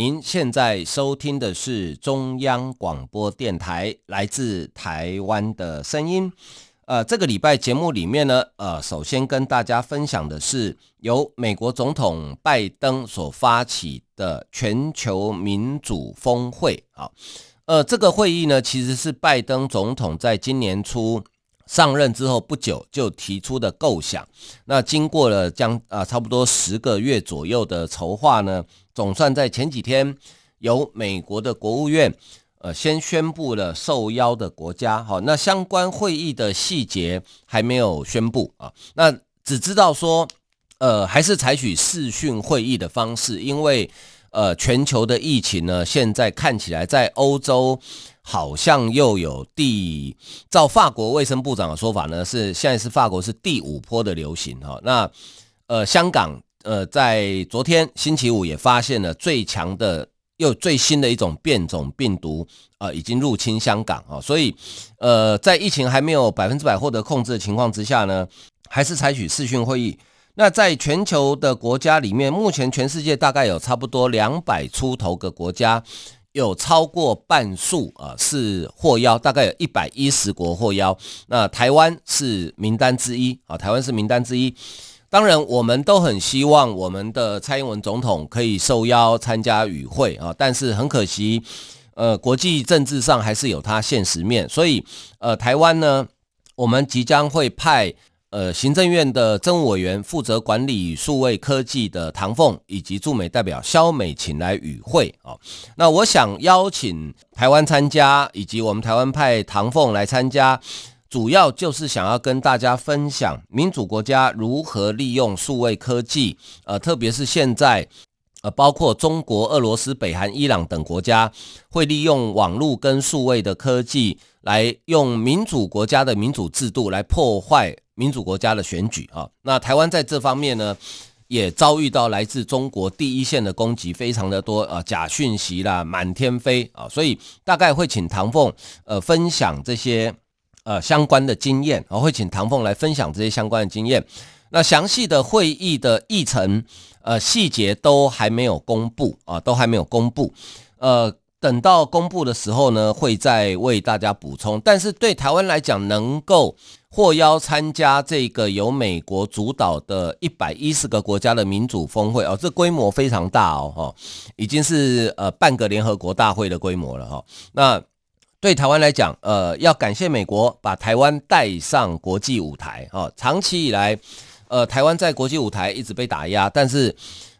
您现在收听的是中央广播电台来自台湾的声音。呃，这个礼拜节目里面呢，呃，首先跟大家分享的是由美国总统拜登所发起的全球民主峰会。啊，呃，这个会议呢，其实是拜登总统在今年初上任之后不久就提出的构想。那经过了将啊、差不多十个月左右的筹划呢。总算在前几天，由美国的国务院，呃，先宣布了受邀的国家，好，那相关会议的细节还没有宣布啊，那只知道说，呃，还是采取视讯会议的方式，因为呃，全球的疫情呢，现在看起来在欧洲好像又有第，照法国卫生部长的说法呢，是现在是法国是第五波的流行哈，那呃，香港。呃，在昨天星期五也发现了最强的又最新的一种变种病毒，呃，已经入侵香港啊，所以，呃，在疫情还没有百分之百获得控制的情况之下呢，还是采取视讯会议。那在全球的国家里面，目前全世界大概有差不多两百出头个国家，有超过半数啊是获邀，大概有一百一十国获邀。那台湾是名单之一啊，台湾是名单之一。当然，我们都很希望我们的蔡英文总统可以受邀参加与会啊，但是很可惜，呃，国际政治上还是有它现实面，所以，呃，台湾呢，我们即将会派呃行政院的政务委员负责管理数位科技的唐凤，以及驻美代表肖美琴来与会啊。那我想邀请台湾参加，以及我们台湾派唐凤来参加。主要就是想要跟大家分享民主国家如何利用数位科技，呃，特别是现在，呃，包括中国、俄罗斯、北韩、伊朗等国家会利用网络跟数位的科技，来用民主国家的民主制度来破坏民主国家的选举啊。那台湾在这方面呢，也遭遇到来自中国第一线的攻击，非常的多啊，假讯息啦满天飞啊，所以大概会请唐凤呃分享这些。呃，相关的经验，我会请唐凤来分享这些相关的经验。那详细的会议的议程，呃，细节都还没有公布啊，都还没有公布。呃，等到公布的时候呢，会再为大家补充。但是对台湾来讲，能够获邀参加这个由美国主导的一百一十个国家的民主峰会哦，这规模非常大哦，哈，已经是呃半个联合国大会的规模了哈。那对台湾来讲，呃，要感谢美国把台湾带上国际舞台啊。长期以来，呃，台湾在国际舞台一直被打压，但是，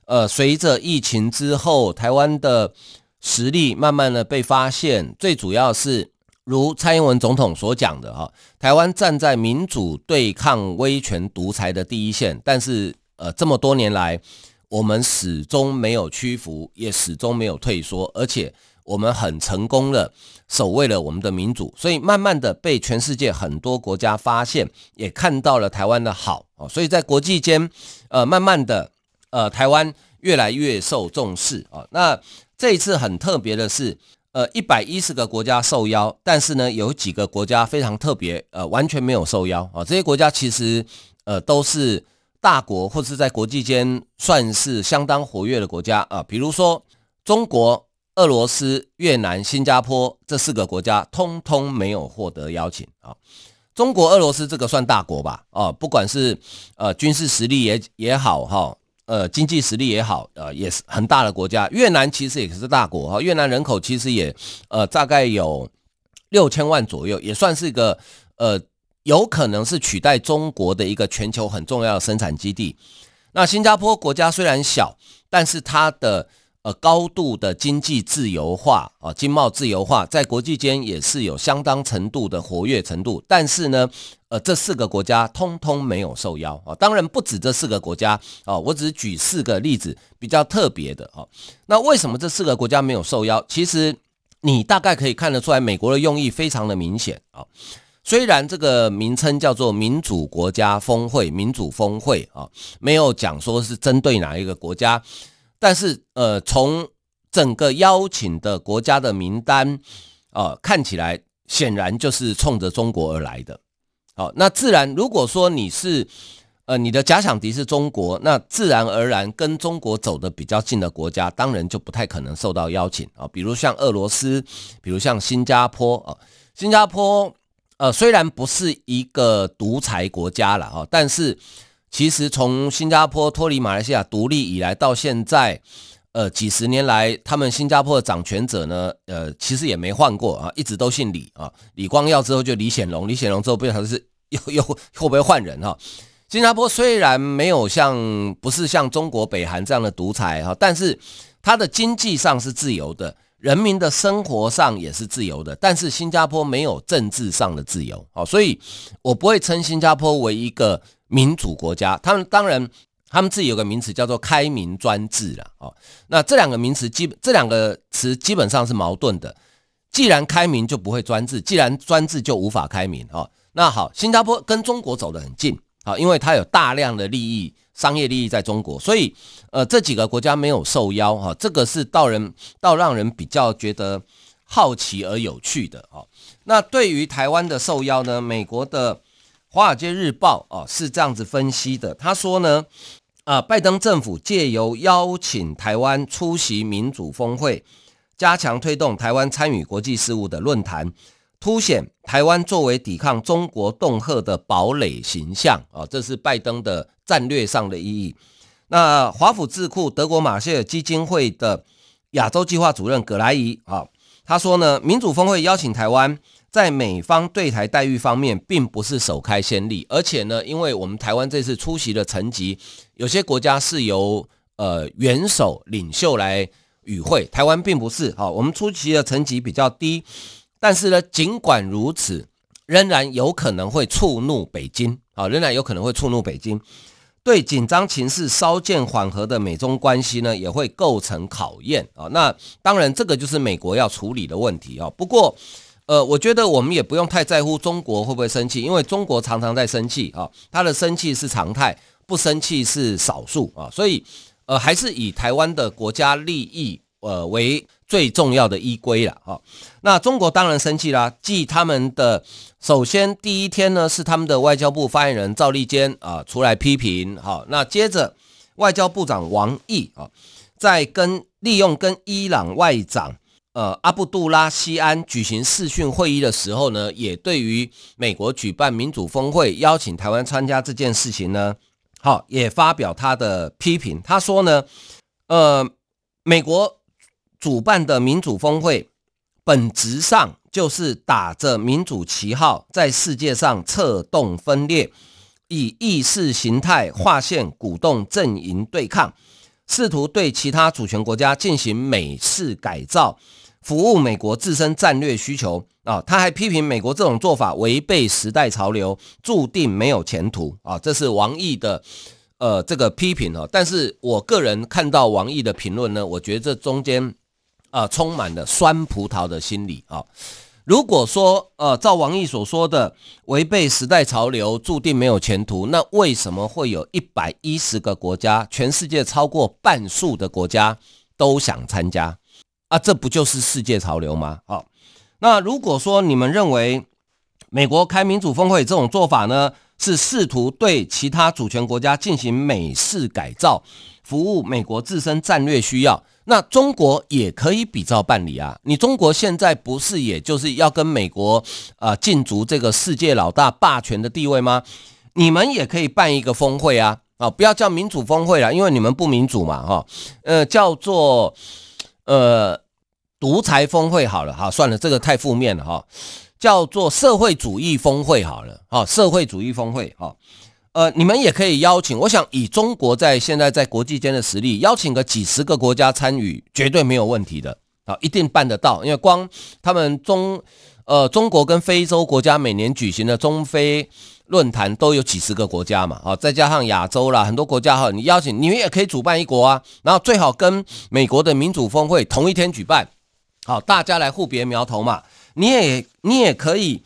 呃，随着疫情之后，台湾的实力慢慢的被发现。最主要是，如蔡英文总统所讲的哈，台湾站在民主对抗威权独裁的第一线。但是，呃，这么多年来，我们始终没有屈服，也始终没有退缩，而且。我们很成功的守卫了我们的民主，所以慢慢的被全世界很多国家发现，也看到了台湾的好，所以在国际间，呃，慢慢的，呃，台湾越来越受重视啊。那这一次很特别的是，呃，一百一十个国家受邀，但是呢，有几个国家非常特别，呃，完全没有受邀啊。这些国家其实，呃，都是大国或是在国际间算是相当活跃的国家啊，比如说中国。俄罗斯、越南、新加坡这四个国家通通没有获得邀请啊。中国、俄罗斯这个算大国吧？啊，不管是呃军事实力也也好哈，呃经济实力也好，呃也是很大的国家。越南其实也是大国哈，越南人口其实也呃大概有六千万左右，也算是一个呃有可能是取代中国的一个全球很重要的生产基地。那新加坡国家虽然小，但是它的呃，高度的经济自由化啊，经贸自由化，在国际间也是有相当程度的活跃程度。但是呢，呃，这四个国家通通没有受邀啊。当然不止这四个国家啊，我只举四个例子比较特别的啊。那为什么这四个国家没有受邀？其实你大概可以看得出来，美国的用意非常的明显啊。虽然这个名称叫做民主国家峰会、民主峰会啊，没有讲说是针对哪一个国家，但是呃，从整个邀请的国家的名单啊，看起来显然就是冲着中国而来的。好，那自然如果说你是呃你的假想敌是中国，那自然而然跟中国走的比较近的国家，当然就不太可能受到邀请啊，比如像俄罗斯，比如像新加坡啊，新加坡。呃，虽然不是一个独裁国家了哈，但是其实从新加坡脱离马来西亚独立以来到现在，呃，几十年来，他们新加坡的掌权者呢，呃，其实也没换过啊，一直都姓李啊，李光耀之后就李显龙，李显龙之后不晓得是又 又会不会换人哈。新加坡虽然没有像不是像中国北韩这样的独裁哈，但是它的经济上是自由的。人民的生活上也是自由的，但是新加坡没有政治上的自由，哦，所以我不会称新加坡为一个民主国家。他们当然，他们自己有个名词叫做开明专制了，哦，那这两个名词基本这两个词基本上是矛盾的。既然开明就不会专制，既然专制就无法开明，哦，那好，新加坡跟中国走得很近，好，因为它有大量的利益。商业利益在中国，所以呃，这几个国家没有受邀哈，这个是到人到让人比较觉得好奇而有趣的哦。那对于台湾的受邀呢，美国的《华尔街日报》哦是这样子分析的，他说呢，啊，拜登政府借由邀请台湾出席民主峰会，加强推动台湾参与国际事务的论坛。凸显台湾作为抵抗中国恫吓的堡垒形象啊，这是拜登的战略上的意义。那华府智库德国马歇尔基金会的亚洲计划主任葛莱仪啊，他说呢，民主峰会邀请台湾，在美方对台待遇方面，并不是首开先例，而且呢，因为我们台湾这次出席的层级，有些国家是由呃元首领袖来与会，台湾并不是啊，我们出席的层级比较低。但是呢，尽管如此，仍然有可能会触怒北京啊，仍然有可能会触怒北京，对紧张情势稍见缓和的美中关系呢，也会构成考验啊。那当然，这个就是美国要处理的问题啊。不过，呃，我觉得我们也不用太在乎中国会不会生气，因为中国常常在生气啊，他的生气是常态，不生气是少数啊。所以，呃，还是以台湾的国家利益呃为。最重要的依归了哈，那中国当然生气啦。继他们的首先第一天呢，是他们的外交部发言人赵立坚啊出来批评哈，那接着外交部长王毅啊，在跟利用跟伊朗外长呃阿布杜拉西安举行视讯会议的时候呢，也对于美国举办民主峰会邀请台湾参加这件事情呢，好也发表他的批评。他说呢，呃，美国。主办的民主峰会，本质上就是打着民主旗号，在世界上策动分裂，以意识形态划线，鼓动阵营对抗，试图对其他主权国家进行美式改造，服务美国自身战略需求啊！他还批评美国这种做法违背时代潮流，注定没有前途啊！这是王毅的呃这个批评哦。但是我个人看到王毅的评论呢，我觉得这中间。啊、充满了酸葡萄的心理啊！如果说，呃，照王毅所说的，违背时代潮流，注定没有前途，那为什么会有一百一十个国家，全世界超过半数的国家都想参加？啊，这不就是世界潮流吗？啊，那如果说你们认为美国开民主峰会这种做法呢，是试图对其他主权国家进行美式改造，服务美国自身战略需要？那中国也可以比照办理啊！你中国现在不是也就是要跟美国啊竞逐这个世界老大霸权的地位吗？你们也可以办一个峰会啊！啊，不要叫民主峰会了，因为你们不民主嘛，哈，呃，叫做呃独裁峰会好了，哈，算了，这个太负面了哈，叫做社会主义峰会好了，哈，社会主义峰会，哈。呃，你们也可以邀请，我想以中国在现在在国际间的实力，邀请个几十个国家参与，绝对没有问题的啊，一定办得到。因为光他们中，呃，中国跟非洲国家每年举行的中非论坛都有几十个国家嘛，啊，再加上亚洲啦，很多国家哈，你邀请你们也可以主办一国啊，然后最好跟美国的民主峰会同一天举办，好，大家来互别苗头嘛。你也你也可以，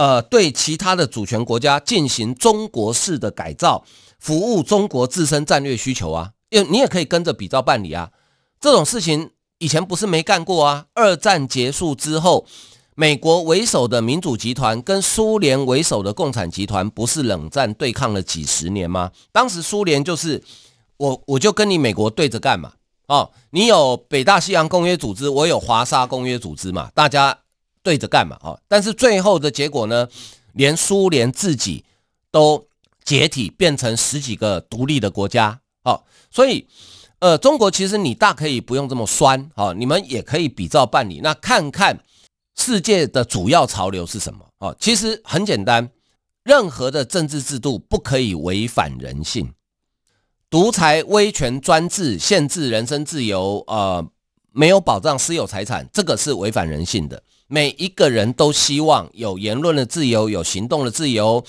呃，对其他的主权国家进行中国式的改造，服务中国自身战略需求啊。因为你也可以跟着比照办理啊。这种事情以前不是没干过啊。二战结束之后，美国为首的民主集团跟苏联为首的共产集团不是冷战对抗了几十年吗？当时苏联就是我我就跟你美国对着干嘛。哦，你有北大西洋公约组织，我有华沙公约组织嘛，大家对着干嘛？哦，但是最后的结果呢，连苏联自己都解体，变成十几个独立的国家。哦，所以，呃，中国其实你大可以不用这么酸，哦，你们也可以比照办理，那看看世界的主要潮流是什么？哦，其实很简单，任何的政治制度不可以违反人性。独裁、威权、专制、限制人身自由，呃，没有保障私有财产，这个是违反人性的。每一个人都希望有言论的自由，有行动的自由，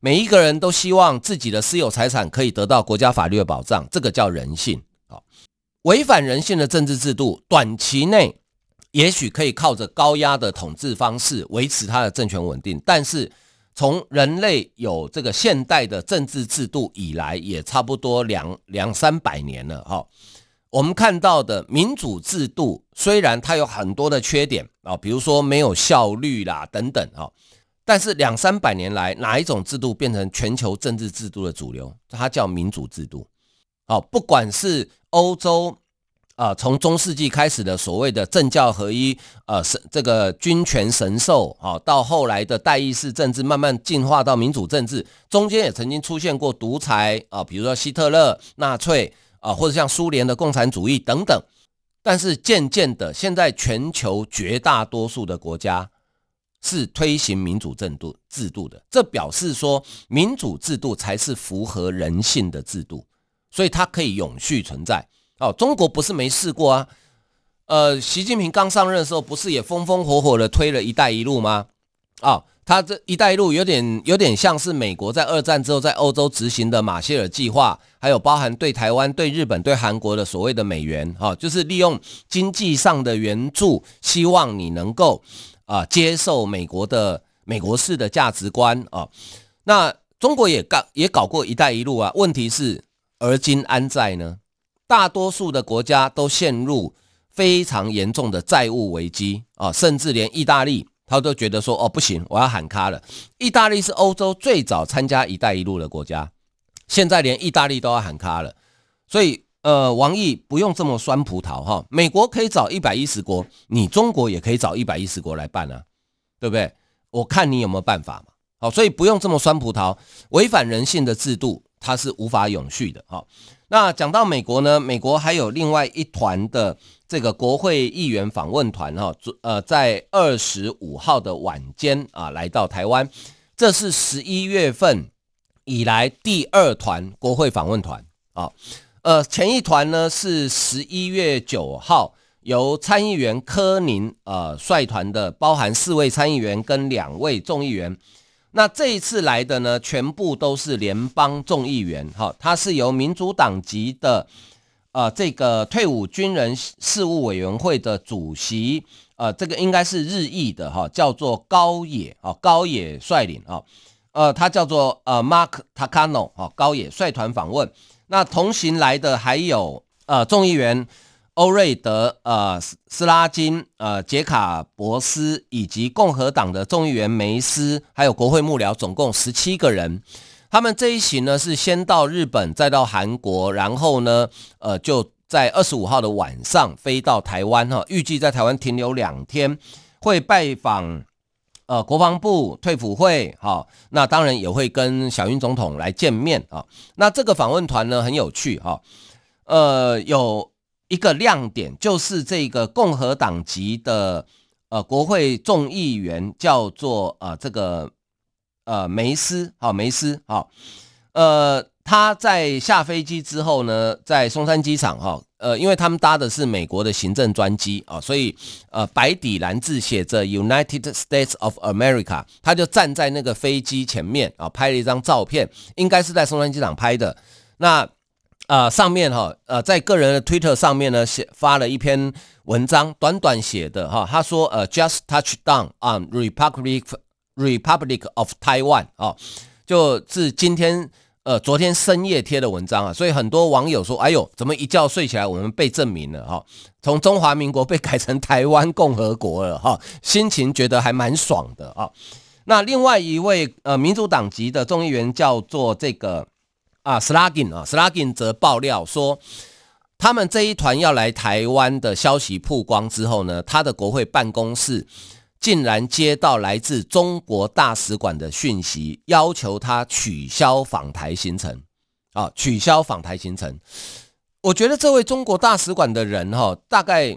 每一个人都希望自己的私有财产可以得到国家法律的保障，这个叫人性。好，违反人性的政治制度，短期内也许可以靠着高压的统治方式维持它的政权稳定，但是。从人类有这个现代的政治制度以来，也差不多两两三百年了哈。我们看到的民主制度，虽然它有很多的缺点啊，比如说没有效率啦等等啊，但是两三百年来，哪一种制度变成全球政治制度的主流？它叫民主制度。好，不管是欧洲。啊，从中世纪开始的所谓的政教合一，呃，神这个君权神授，啊，到后来的代议式政治，慢慢进化到民主政治，中间也曾经出现过独裁啊，比如说希特勒、纳粹啊，或者像苏联的共产主义等等。但是渐渐的，现在全球绝大多数的国家是推行民主制度制度的，这表示说民主制度才是符合人性的制度，所以它可以永续存在。哦，中国不是没试过啊，呃，习近平刚上任的时候，不是也风风火火的推了一带一路吗？啊、哦，他这一带一路有点有点像是美国在二战之后在欧洲执行的马歇尔计划，还有包含对台湾、对日本、对韩国的所谓的美元，哈、就是利用经济上的援助，希望你能够啊、接受美国的美国式的价值观啊、那中国也搞也搞过一带一路啊，问题是而今安在呢？大多数的国家都陷入非常严重的债务危机啊，甚至连意大利他都觉得说哦不行，我要喊卡了。意大利是欧洲最早参加“一带一路”的国家，现在连意大利都要喊卡了。所以呃，王毅不用这么酸葡萄哈，美国可以找一百一十国，你中国也可以找一百一十国来办啊，对不对？我看你有没有办法嘛。好，所以不用这么酸葡萄，违反人性的制度它是无法永续的哈。那讲到美国呢，美国还有另外一团的这个国会议员访问团哈，呃，在二十五号的晚间啊，来到台湾，这是十一月份以来第二团国会访问团啊，呃，前一团呢是十一月九号由参议员柯宁呃率团的，包含四位参议员跟两位众议员。那这一次来的呢，全部都是联邦众议员，哈，他是由民主党籍的，呃，这个退伍军人事务委员会的主席，呃，这个应该是日裔的，哈，叫做高野，啊，高野率领，啊，呃，他叫做呃，Mark Takano，哈，高野率团访问。那同行来的还有呃，众议员。欧瑞德、呃，斯拉金、呃，杰卡伯斯以及共和党的众议员梅斯，还有国会幕僚，总共十七个人。他们这一行呢，是先到日本，再到韩国，然后呢，呃，就在二十五号的晚上飞到台湾哈，预计在台湾停留两天，会拜访呃国防部、退辅会，哈，那当然也会跟小英总统来见面啊。那这个访问团呢，很有趣哈，呃，有。一个亮点就是这个共和党籍的呃国会众议员叫做呃这个呃梅斯好梅斯好呃他在下飞机之后呢，在松山机场哈呃因为他们搭的是美国的行政专机啊，所以呃白底蓝字写着 United States of America，他就站在那个飞机前面啊拍了一张照片，应该是在松山机场拍的那。呃上面哈呃在个人的 Twitter 上面呢写发了一篇文章，短短写的哈，他说呃 Just touch down on Republic Republic of Taiwan 啊，就是今天。呃，昨天深夜贴的文章啊，所以很多网友说：“哎呦，怎么一觉睡起来，我们被证明了哈，从中华民国被改成台湾共和国了哈，心情觉得还蛮爽的啊。”那另外一位呃民主党籍的众议员叫做这个啊 Slagin 啊 Slagin 则爆料说，他们这一团要来台湾的消息曝光之后呢，他的国会办公室。竟然接到来自中国大使馆的讯息，要求他取消访台行程，啊，取消访台行程。我觉得这位中国大使馆的人哈，大概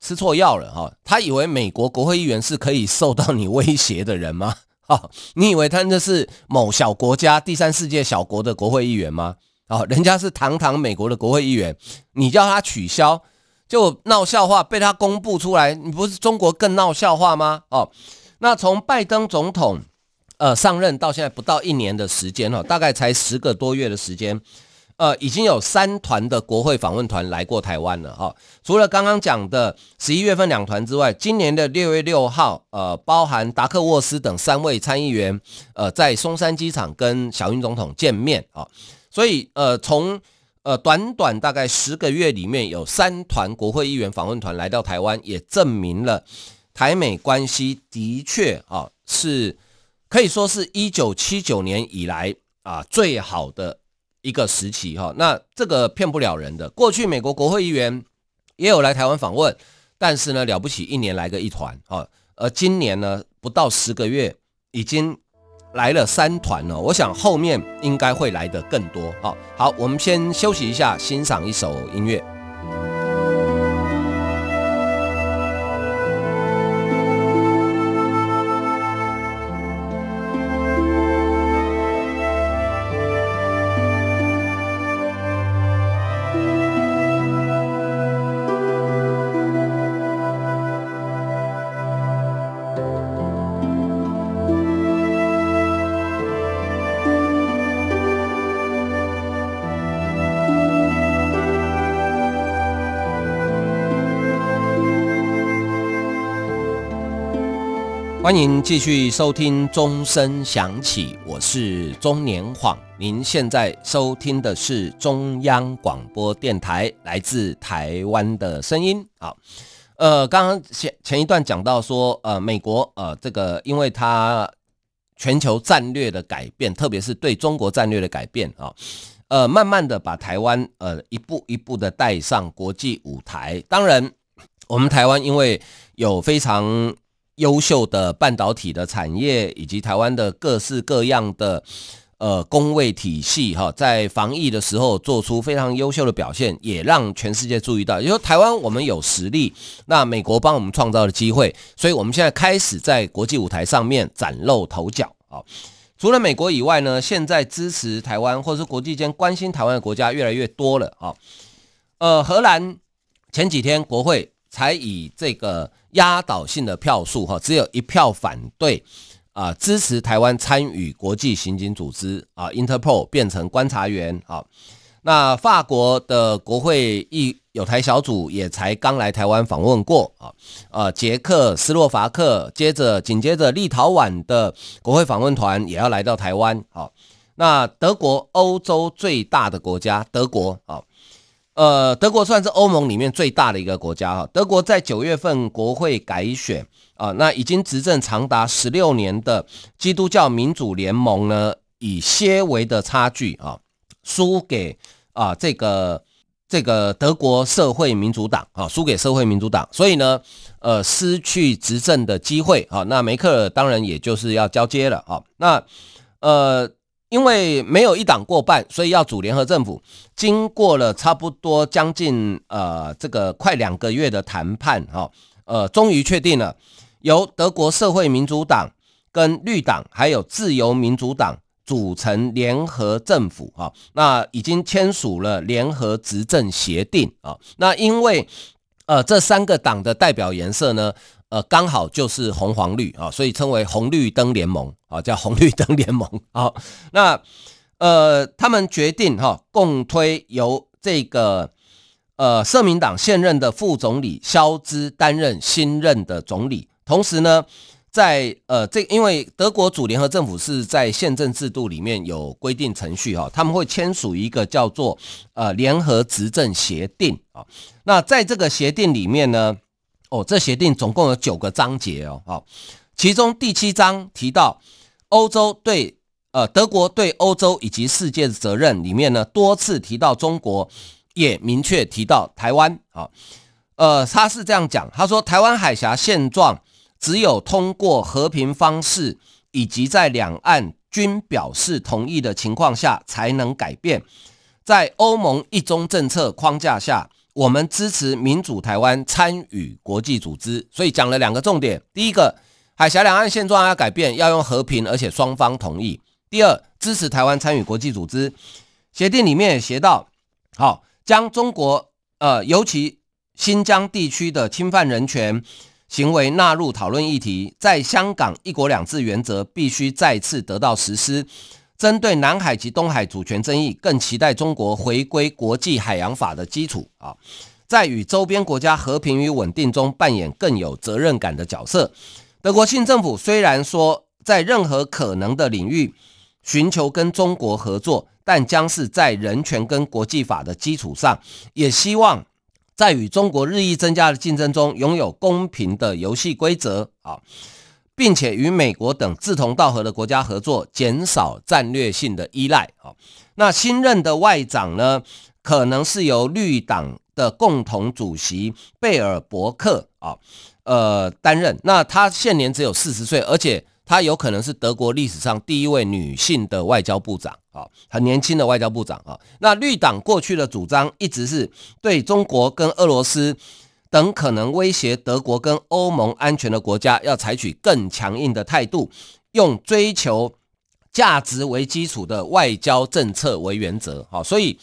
吃错药了哈。他以为美国国会议员是可以受到你威胁的人吗？哦，你以为他那是某小国家、第三世界小国的国会议员吗？哦，人家是堂堂美国的国会议员，你叫他取消？就闹笑话被他公布出来，你不是中国更闹笑话吗？哦，那从拜登总统呃上任到现在不到一年的时间哦，大概才十个多月的时间，呃，已经有三团的国会访问团来过台湾了哈、哦。除了刚刚讲的十一月份两团之外，今年的六月六号，呃，包含达克沃斯等三位参议员呃在松山机场跟小英总统见面啊、哦，所以呃从呃，短短大概十个月里面有三团国会议员访问团来到台湾，也证明了台美关系的确啊是可以说是一九七九年以来啊最好的一个时期哈。那这个骗不了人的，过去美国国会议员也有来台湾访问，但是呢了不起一年来个一团啊，而今年呢不到十个月已经。来了三团了，我想后面应该会来的更多。啊，好，我们先休息一下，欣赏一首音乐。欢迎继续收听钟声响起，我是钟年晃。您现在收听的是中央广播电台来自台湾的声音。好，呃，刚刚前前一段讲到说，呃，美国呃，这个因为它全球战略的改变，特别是对中国战略的改变啊，呃，慢慢的把台湾呃一步一步的带上国际舞台。当然，我们台湾因为有非常优秀的半导体的产业，以及台湾的各式各样的呃工位体系，哈，在防疫的时候做出非常优秀的表现，也让全世界注意到。也就是台湾我们有实力，那美国帮我们创造了机会，所以我们现在开始在国际舞台上面崭露头角啊。除了美国以外呢，现在支持台湾或是国际间关心台湾的国家越来越多了啊。呃，荷兰前几天国会才以这个。压倒性的票数哈，只有一票反对啊，支持台湾参与国际刑警组织啊，Interpol 变成观察员啊。那法国的国会议友台小组也才刚来台湾访问过啊，呃，捷克斯洛伐克，接着紧接着立陶宛的国会访问团也要来到台湾啊。那德国欧洲最大的国家德国啊。呃，德国算是欧盟里面最大的一个国家哈。德国在九月份国会改选啊，那已经执政长达十六年的基督教民主联盟呢，以些微的差距啊，输给啊这个这个德国社会民主党啊，输给社会民主党，所以呢，呃，失去执政的机会啊。那梅克尔当然也就是要交接了啊。那呃。因为没有一党过半，所以要组联合政府。经过了差不多将近呃这个快两个月的谈判，哈，呃，终于确定了由德国社会民主党跟绿党还有自由民主党组成联合政府，哈，那已经签署了联合执政协定啊。那因为呃这三个党的代表颜色呢，呃，刚好就是红黄绿啊，所以称为红绿灯联盟啊，叫红绿灯联盟啊。那呃，他们决定哈、共推由这个呃社民党现任的副总理肖兹担任新任的总理，同时呢。在呃，这因为德国主联合政府是在宪政制度里面有规定程序哈，他们会签署一个叫做呃联合执政协定啊。那在这个协定里面呢，哦，这协定总共有九个章节哦，好，其中第七章提到欧洲对呃德国对欧洲以及世界的责任里面呢，多次提到中国，也明确提到台湾啊。呃，他是这样讲，他说台湾海峡现状。只有通过和平方式，以及在两岸均表示同意的情况下，才能改变。在欧盟一中政策框架下，我们支持民主台湾参与国际组织。所以讲了两个重点：第一个，海峡两岸现状要改变，要用和平，而且双方同意；第二，支持台湾参与国际组织。协定里面也写到，好，将中国呃，尤其新疆地区的侵犯人权。行为纳入讨论议题，在香港一国两制原则必须再次得到实施。针对南海及东海主权争议，更期待中国回归国际海洋法的基础啊，在与周边国家和平与稳定中扮演更有责任感的角色。德国新政府虽然说在任何可能的领域寻求跟中国合作，但将是在人权跟国际法的基础上，也希望。在与中国日益增加的竞争中，拥有公平的游戏规则啊，并且与美国等志同道合的国家合作，减少战略性的依赖啊。那新任的外长呢，可能是由绿党的共同主席贝尔伯克啊，呃担任。那他现年只有四十岁，而且。他有可能是德国历史上第一位女性的外交部长啊，很年轻的外交部长啊。那绿党过去的主张一直是对中国跟俄罗斯等可能威胁德国跟欧盟安全的国家，要采取更强硬的态度，用追求价值为基础的外交政策为原则。好，所以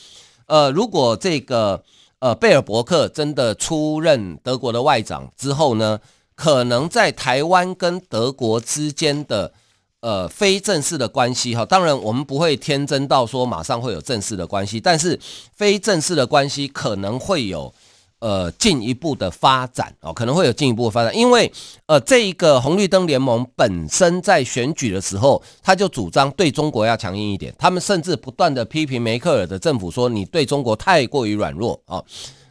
呃，如果这个呃贝尔伯克真的出任德国的外长之后呢，可能在台湾跟德国之间的呃非正式的关系哈，当然我们不会天真到说马上会有正式的关系，但是非正式的关系可能会有呃进一步的发展哦，可能会有进一步的发展，因为呃这一个红绿灯联盟本身在选举的时候，他就主张对中国要强硬一点，他们甚至不断的批评梅克尔的政府说，你对中国太过于软弱啊。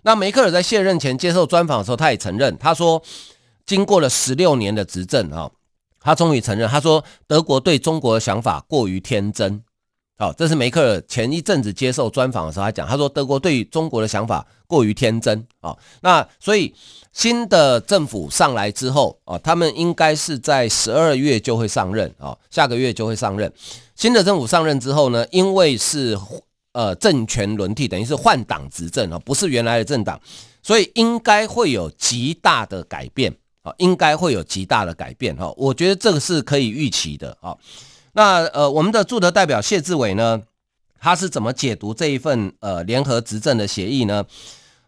那梅克尔在卸任前接受专访的时候，他也承认，他说。经过了十六年的执政啊，他终于承认，他说德国对中国的想法过于天真。好，这是梅克尔前一阵子接受专访的时候，他讲，他说德国对于中国的想法过于天真啊。那所以新的政府上来之后啊，他们应该是在十二月就会上任啊，下个月就会上任。新的政府上任之后呢，因为是呃政权轮替，等于是换党执政啊，不是原来的政党，所以应该会有极大的改变啊。应该会有极大的改变哈，我觉得这个是可以预期的啊。那呃，我们的驻德代表谢志伟呢，他是怎么解读这一份呃联合执政的协议呢？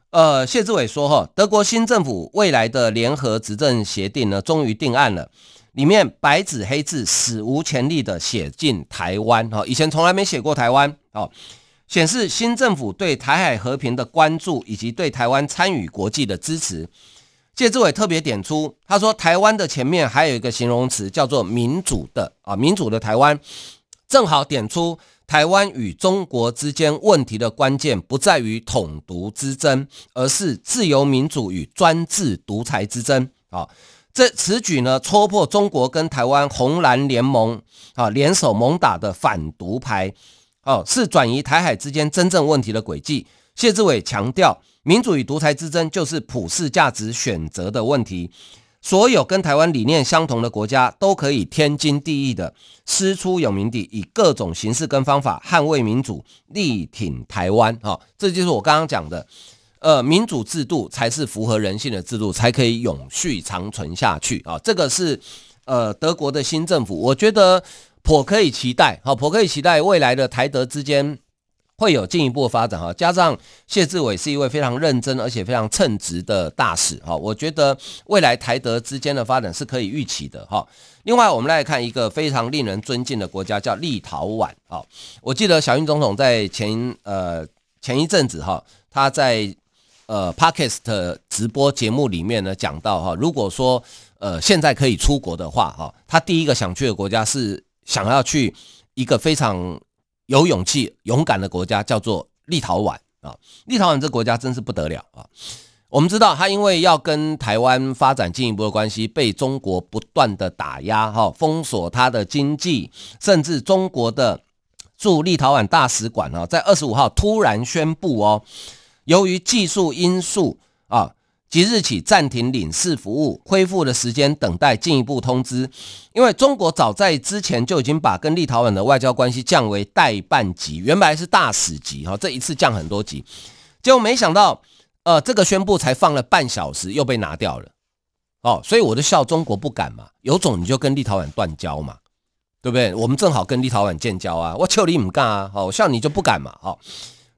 呃，谢志伟说哈，德国新政府未来的联合执政协定呢，终于定案了，里面白纸黑字、史无前例的写进台湾哈，以前从来没写过台湾哦，显示新政府对台海和平的关注以及对台湾参与国际的支持。谢志伟特别点出，他说台湾的前面还有一个形容词叫做民主的啊，民主的台湾，正好点出台湾与中国之间问题的关键不在于统独之争，而是自由民主与专制独裁之争啊。这此举呢，戳破中国跟台湾红蓝联盟啊联手猛打的反独牌，哦，是转移台海之间真正问题的轨迹。谢志伟强调。民主与独裁之争就是普世价值选择的问题。所有跟台湾理念相同的国家都可以天经地义的师出有名地，以各种形式跟方法捍卫民主，力挺台湾。哈，这就是我刚刚讲的，呃，民主制度才是符合人性的制度，才可以永续长存下去啊。这个是呃德国的新政府，我觉得颇可以期待。好，颇可以期待未来的台德之间。会有进一步发展哈。加上谢志伟是一位非常认真而且非常称职的大使哈，我觉得未来台德之间的发展是可以预期的哈。另外，我们来看一个非常令人尊敬的国家，叫立陶宛啊。我记得小英总统在前呃前一阵子哈，他在呃 Podcast 直播节目里面呢讲到哈，如果说呃现在可以出国的话哈，他第一个想去的国家是想要去一个非常有勇气、勇敢的国家，叫做立陶宛啊。立陶宛这国家真是不得了啊。我们知道，他因为要跟台湾发展进一步的关系，被中国不断的打压，哈，封锁他的经济，甚至中国的驻立陶宛大使馆，啊，在二十五号突然宣布，哦，由于技术因素，啊，即日起暂停领事服务，恢复的时间等待进一步通知。因为中国早在之前就已经把跟立陶宛的外交关系降为代办级，原本是大使级，哈，这一次降很多级，结果没想到。呃，这个宣布才放了半小时，又被拿掉了，哦，所以我就笑中国不敢嘛，有种你就跟立陶宛断交嘛，对不对？我们正好跟立陶宛建交啊，我求你唔干啊，好，我笑你就不敢嘛，好，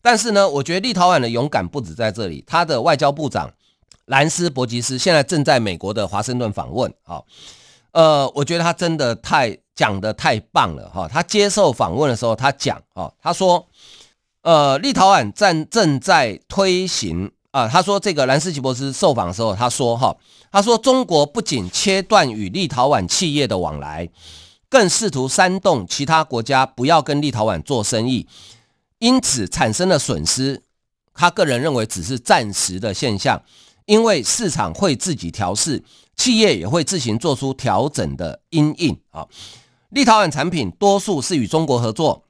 但是呢，我觉得立陶宛的勇敢不止在这里，他的外交部长兰斯伯吉斯现在正在美国的华盛顿访问，好，呃，我觉得他真的太讲得太棒了哈，他接受访问的时候他讲，哦，他说，呃，立陶宛正正在推行。啊，他说这个兰斯吉博斯受访的时候，他说哈，他说中国不仅切断与立陶宛企业的往来，更试图煽动其他国家不要跟立陶宛做生意，因此产生的损失，他个人认为只是暂时的现象，因为市场会自己调试，企业也会自行做出调整的因应啊。立陶宛产品多数是与中国合作，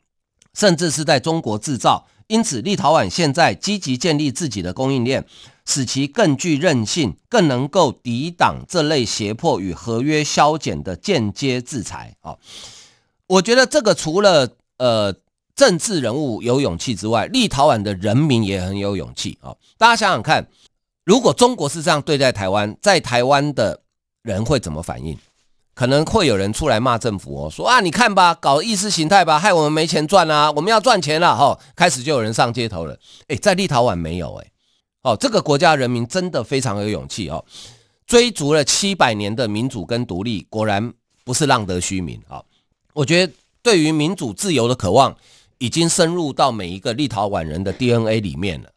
甚至是在中国制造。因此，立陶宛现在积极建立自己的供应链，使其更具韧性，更能够抵挡这类胁迫与合约削减的间接制裁。啊，我觉得这个除了呃政治人物有勇气之外，立陶宛的人民也很有勇气啊。大家想想看，如果中国是这样对待台湾，在台湾的人会怎么反应？可能会有人出来骂政府哦，说啊，你看吧，搞意识形态吧，害我们没钱赚啊，我们要赚钱了哈，开始就有人上街头了。诶，在立陶宛没有诶，哦，这个国家人民真的非常有勇气哦，追逐了七百年的民主跟独立，果然不是浪得虚名啊。我觉得对于民主自由的渴望，已经深入到每一个立陶宛人的 DNA 里面了。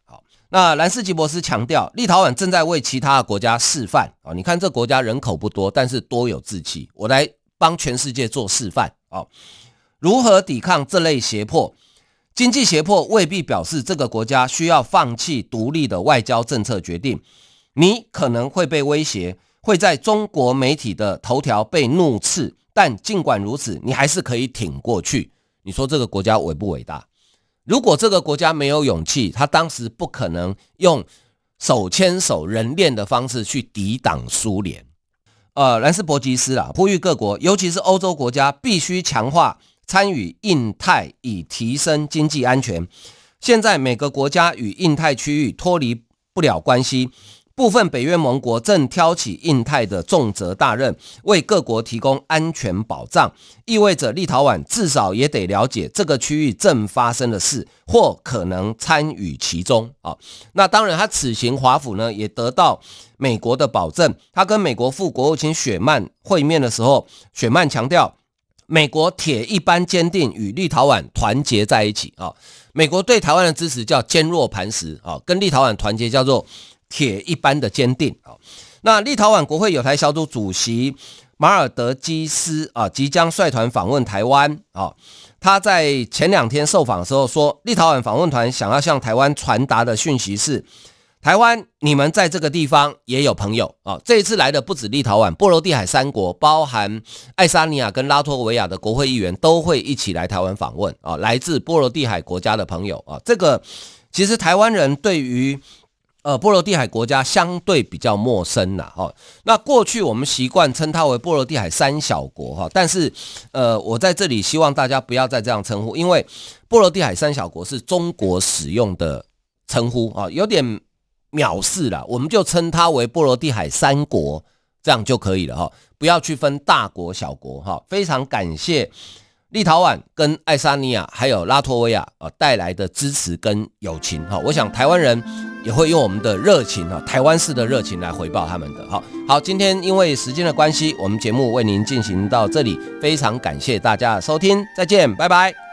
那兰斯吉博斯强调，立陶宛正在为其他的国家示范啊！你看这国家人口不多，但是多有志气。我来帮全世界做示范啊！如何抵抗这类胁迫？经济胁迫未必表示这个国家需要放弃独立的外交政策决定。你可能会被威胁，会在中国媒体的头条被怒斥，但尽管如此，你还是可以挺过去。你说这个国家伟不伟大？如果这个国家没有勇气，他当时不可能用手牵手、人链的方式去抵挡苏联。呃，兰斯伯吉斯啊，呼吁各国，尤其是欧洲国家，必须强化参与印太，以提升经济安全。现在每个国家与印太区域脱离不了关系。部分北约盟国正挑起印太的重责大任，为各国提供安全保障，意味着立陶宛至少也得了解这个区域正发生的事，或可能参与其中啊。那当然，他此行华府呢，也得到美国的保证。他跟美国副国务卿雪曼会面的时候，雪曼强调，美国铁一般坚定与立陶宛团结在一起啊。美国对台湾的支持叫坚若磐石啊，跟立陶宛团结叫做。铁一般的坚定啊！那立陶宛国会有台小组主席马尔德基斯啊，即将率团访问台湾啊。他在前两天受访的时候说，立陶宛访问团想要向台湾传达的讯息是：台湾，你们在这个地方也有朋友啊。这一次来的不止立陶宛，波罗的海三国，包含爱沙尼亚跟拉脱维亚的国会议员都会一起来台湾访问啊。来自波罗的海国家的朋友啊，这个其实台湾人对于。呃，波罗的海国家相对比较陌生呐，哈。那过去我们习惯称它为波罗的海三小国，哈。但是，呃，我在这里希望大家不要再这样称呼，因为波罗的海三小国是中国使用的称呼啊，有点藐视了。我们就称它为波罗的海三国，这样就可以了哈，不要去分大国小国哈。非常感谢。立陶宛跟爱沙尼亚还有拉脱维亚啊带来的支持跟友情哈，我想台湾人也会用我们的热情啊，台湾式的热情来回报他们的。好，好，今天因为时间的关系，我们节目为您进行到这里，非常感谢大家的收听，再见，拜拜。